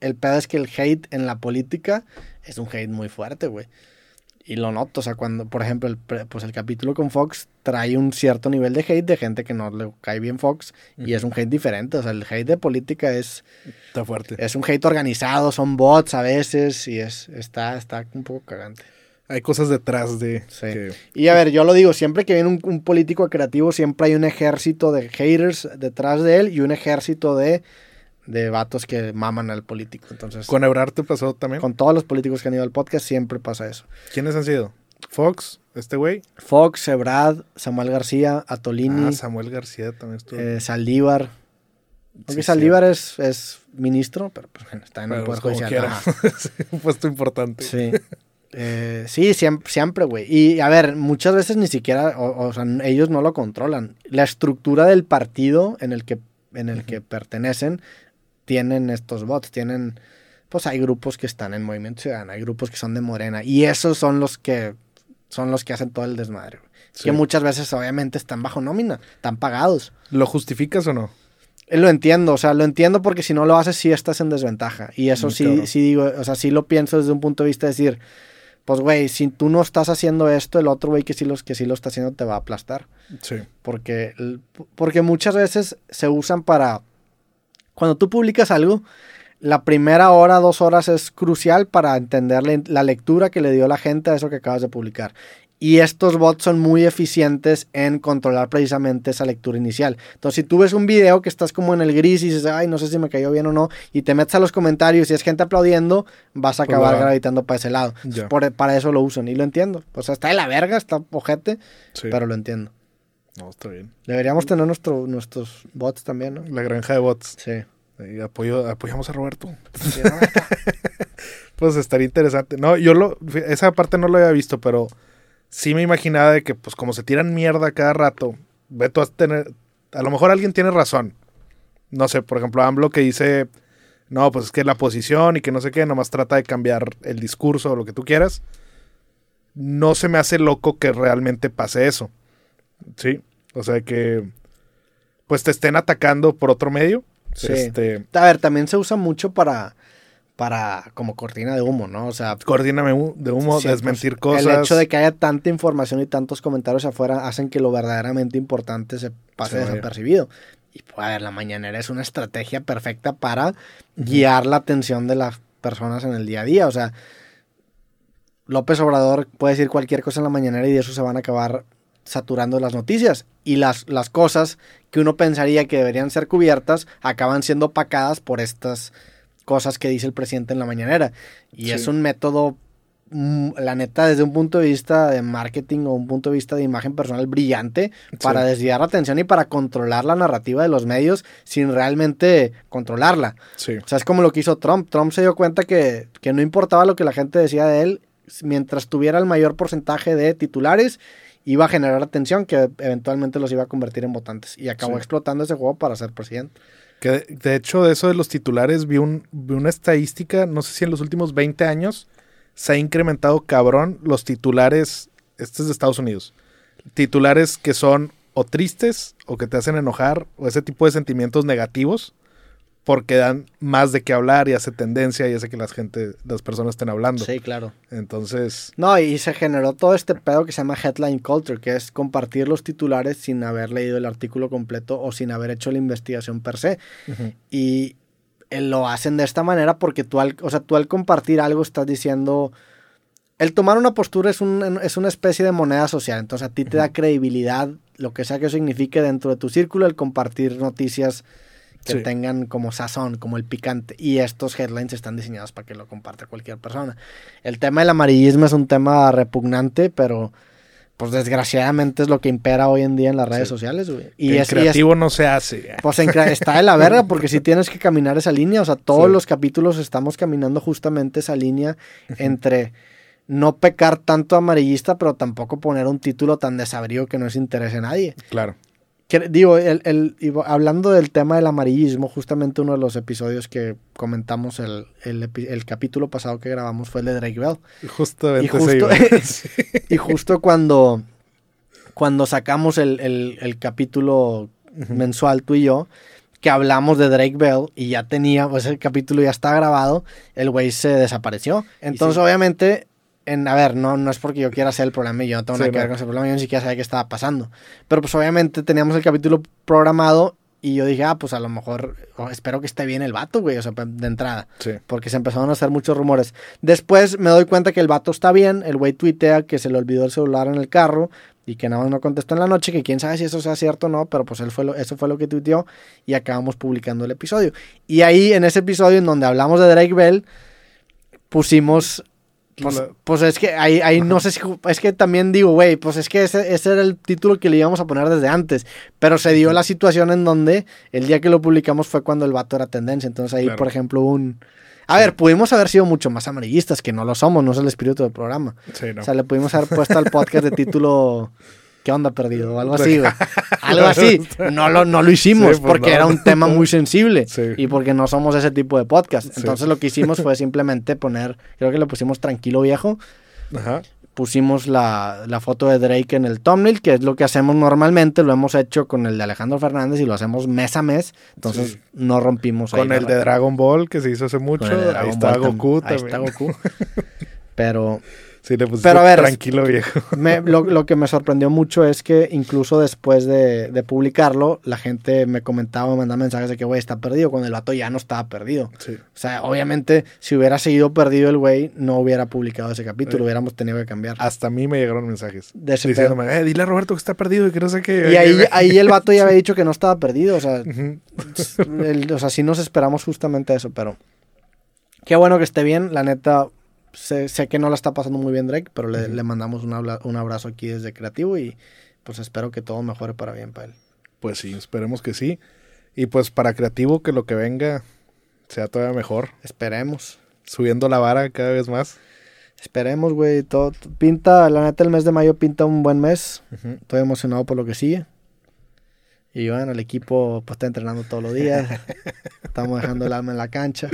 el pedo es que el hate en la política es un hate muy fuerte, güey. Y lo noto, o sea, cuando, por ejemplo, el, pues el capítulo con Fox trae un cierto nivel de hate de gente que no le cae bien Fox y es un hate diferente, o sea, el hate de política es, Está fuerte. es un hate organizado, son bots a veces y es, está, está un poco cagante. Hay cosas detrás de... Sí. que- Y a ver, yo lo digo, siempre que viene un, un político creativo, siempre hay un ejército de haters detrás de él y un ejército de, de vatos que maman al político. Entonces, con, Con Ebrard te pasó también. todos los políticos que han ido al podcast, siempre pasa eso. ¿Quiénes han sido? Fox, este güey. Fox, Ebrad, Samuel García, Atolini, Ah, Samuel García también estuvo. eh, Saldívar. Aunque Sí, Saldívar es, es ministro, pero pues, bueno, está en el Pero, Poder pues, como Judicial. Ajá. Sí, un puesto importante. Sí. Eh, sí, siempre, güey. Y a ver, muchas veces ni siquiera, o, o sea, ellos no lo controlan. La estructura del partido en el que, en el que pertenecen tienen estos bots, tienen, pues hay grupos que están en Movimiento Ciudadano, hay grupos que son de Morena, y esos son los que son los que hacen todo el desmadre. Sí. Que muchas veces obviamente están bajo nómina, están pagados. ¿Lo justificas o no? Eh, Lo entiendo, o sea, lo entiendo porque si no lo haces sí estás en desventaja. Y eso Muy sí, sí digo, o sea, sí lo pienso desde un punto de vista de decir, pues güey, si tú no estás haciendo esto, el otro güey que sí, los, que sí lo está haciendo te va a aplastar. Sí. Porque, porque muchas veces se usan para, cuando tú publicas algo, la primera hora, dos horas es crucial para entender la, lectura que le dio la gente a eso que acabas de publicar. Y estos bots son muy eficientes en controlar precisamente esa lectura inicial. Entonces, si tú ves un video que estás como en el gris y dices, ay, no sé si me cayó bien o no, y te metes a los comentarios y es gente aplaudiendo, vas a Pues acabar gravitando para ese lado. Por- para eso lo usan y lo entiendo. O sea, está de la verga, está ojete, Sí. pero lo entiendo. No, está bien. Deberíamos tener nuestro, nuestros bots también, ¿no? La granja de bots. Sí. Y apoyo, apoyamos a Roberto. Pues estaría interesante. No, yo lo, esa parte no lo había visto, pero sí me imaginaba de que, pues, como se tiran mierda cada rato, ve tú a tener, a lo mejor alguien tiene razón. No sé, por ejemplo, AMLO que dice, no, pues es que la posición y que no sé qué, nomás trata de cambiar el discurso o lo que tú quieras. No se me hace loco que realmente pase eso. Sí, o sea que, pues te estén atacando por otro medio. Sí. Este, A ver, también se usa mucho para, para como cortina de humo, ¿no? O sea, hu- de humo, Sí, desmentir pues, cosas. El hecho de que haya tanta información y tantos comentarios afuera hacen que lo verdaderamente importante se pase vaya. desapercibido. Y pues, a ver, la mañanera es una estrategia perfecta para guiar la atención de las personas en el día a día. O sea, López Obrador puede decir cualquier cosa en la mañanera y de eso se van a acabar saturando las noticias. Y las, las cosas que uno pensaría que deberían ser cubiertas acaban siendo opacadas por estas cosas que dice el presidente en la mañanera. Y Sí. es un método, mm, la neta, desde un punto de vista de marketing o un punto de vista de imagen personal brillante para desviar la atención y para controlar la narrativa de los medios sin realmente controlarla. Sí, O sea, es como lo que hizo Trump. Trump se dio cuenta que, que no importaba lo que la gente decía de él, mientras tuviera el mayor porcentaje de titulares, iba a generar atención que eventualmente los iba a convertir en votantes. Y acabó Sí. explotando ese juego para ser presidente. que de, de hecho de eso de los titulares vi, un, vi una estadística, no sé si en los últimos 20 años se ha incrementado cabrón los titulares, este es de Estados Unidos, titulares que son o tristes o que te hacen enojar o ese tipo de sentimientos negativos porque dan más de qué hablar y hace tendencia y hace que las gente, las personas estén hablando. Sí, claro. Entonces, No, y se generó todo este pedo que se llama headline culture, que es compartir los titulares sin haber leído el artículo completo o sin haber hecho la investigación per se. Y eh, lo hacen de esta manera porque tú al, o sea, tú al compartir algo estás diciendo... El tomar una postura es, un, es una especie de moneda social, entonces a ti te da credibilidad, lo que sea que signifique dentro de tu círculo, el compartir noticias que Sí. tengan como sazón, como el picante. Y estos headlines están diseñados para que lo comparte cualquier persona. El tema del amarillismo es un tema repugnante, pero pues desgraciadamente es lo que impera hoy en día en las redes Sí. sociales, güey. Y el es, y es- creativo no se hace. pues en está de la verga porque si tienes que caminar esa línea, o sea, todos Sí. los capítulos estamos caminando justamente esa línea entre no pecar tanto amarillista, pero tampoco poner un título tan desabrido que no es interés a nadie. Claro. Que- digo, el, el- hablando del tema del amarillismo, justamente uno de los episodios que comentamos el, el, capítulo pasado que grabamos fue el de Drake Bell. Justamente Y se justo, y justo cuando, cuando sacamos el, el- el capítulo mensual tú y yo, que hablamos de Drake Bell y ya tenía, pues el capítulo ya está grabado, el güey se desapareció. Entonces, sí. obviamente, en, a ver, no, no es porque yo quiera hacer el problema y yo no tengo Sí, nada que ver con ese problema, yo ni siquiera sabía qué estaba pasando. Pero pues obviamente teníamos el capítulo programado y yo dije, ah, pues a lo mejor, oh, espero que esté bien el vato, güey, o sea, de entrada. Sí. Porque se empezaron a hacer muchos rumores. Después me doy cuenta que el vato está bien. El güey tuitea que se le olvidó el celular en el carro y que nada más no contestó en la noche. Que quién sabe si eso sea cierto o no, pero pues él fue lo- eso fue lo que tuiteó y acabamos publicando el episodio. Y ahí, en ese episodio en donde hablamos de Drake Bell, pusimos. Pues, pues es que ahí, ahí no sé si. Es que también digo, güey, pues es que ese, ese era el título que le íbamos a poner desde antes. Pero se dio la situación en donde el día que lo publicamos fue cuando el vato era tendencia. Entonces ahí, Claro. por ejemplo, un. A ver, pudimos haber sido mucho más amarillistas, que no lo somos, no es el espíritu del programa. Sí, no. O sea, le pudimos haber puesto al podcast de título ¿Qué onda perdido? O algo así, güey. Algo así. No lo, no lo hicimos Sí, pues porque no. era un tema muy sensible Sí. y porque no somos ese tipo de podcast. Sí. Entonces lo que hicimos fue simplemente poner, creo que le pusimos tranquilo viejo, Ajá. pusimos la, la foto de Drake en el thumbnail, que es lo que hacemos normalmente, lo hemos hecho con el de Alejandro Fernández y lo hacemos mes a mes, entonces no rompimos Con el de. Dragon Ball que se hizo hace mucho. Ahí está Ball Goku Ahí está Goku. Pero Sí, le pusiste Pero a ver, tranquilo viejo. me- lo, lo que me sorprendió mucho es que incluso después de, de publicarlo, la gente me comentaba, me mandaba mensajes de que, güey, está perdido, cuando el vato ya no estaba perdido. Sí. O sea, obviamente, si hubiera seguido perdido el güey, no hubiera publicado ese capítulo, Eh, hubiéramos tenido que cambiar. Hasta a mí me llegaron mensajes. De Diciéndome, eh, dile a Roberto que está perdido y que no sé qué. Y ahí, ahí el vato ya había dicho que no estaba perdido, o sea, el- o sea, sí nos esperamos justamente eso, pero qué bueno que esté bien, la neta, sé, sé que no la está pasando muy bien Drake, pero le, mandamos un, abla- un abrazo aquí desde Creativo y pues espero que todo mejore para bien para él. Pues sí, esperemos que sí. Y pues para creativo que lo que venga sea todavía mejor. Esperemos. Subiendo la vara cada vez más. Esperemos, güey. Todo pinta, la neta, el mes de mayo pinta un buen mes. Estoy emocionado por lo que sigue. Y bueno, el equipo pues está entrenando todos los días. Estamos dejando el alma en la cancha.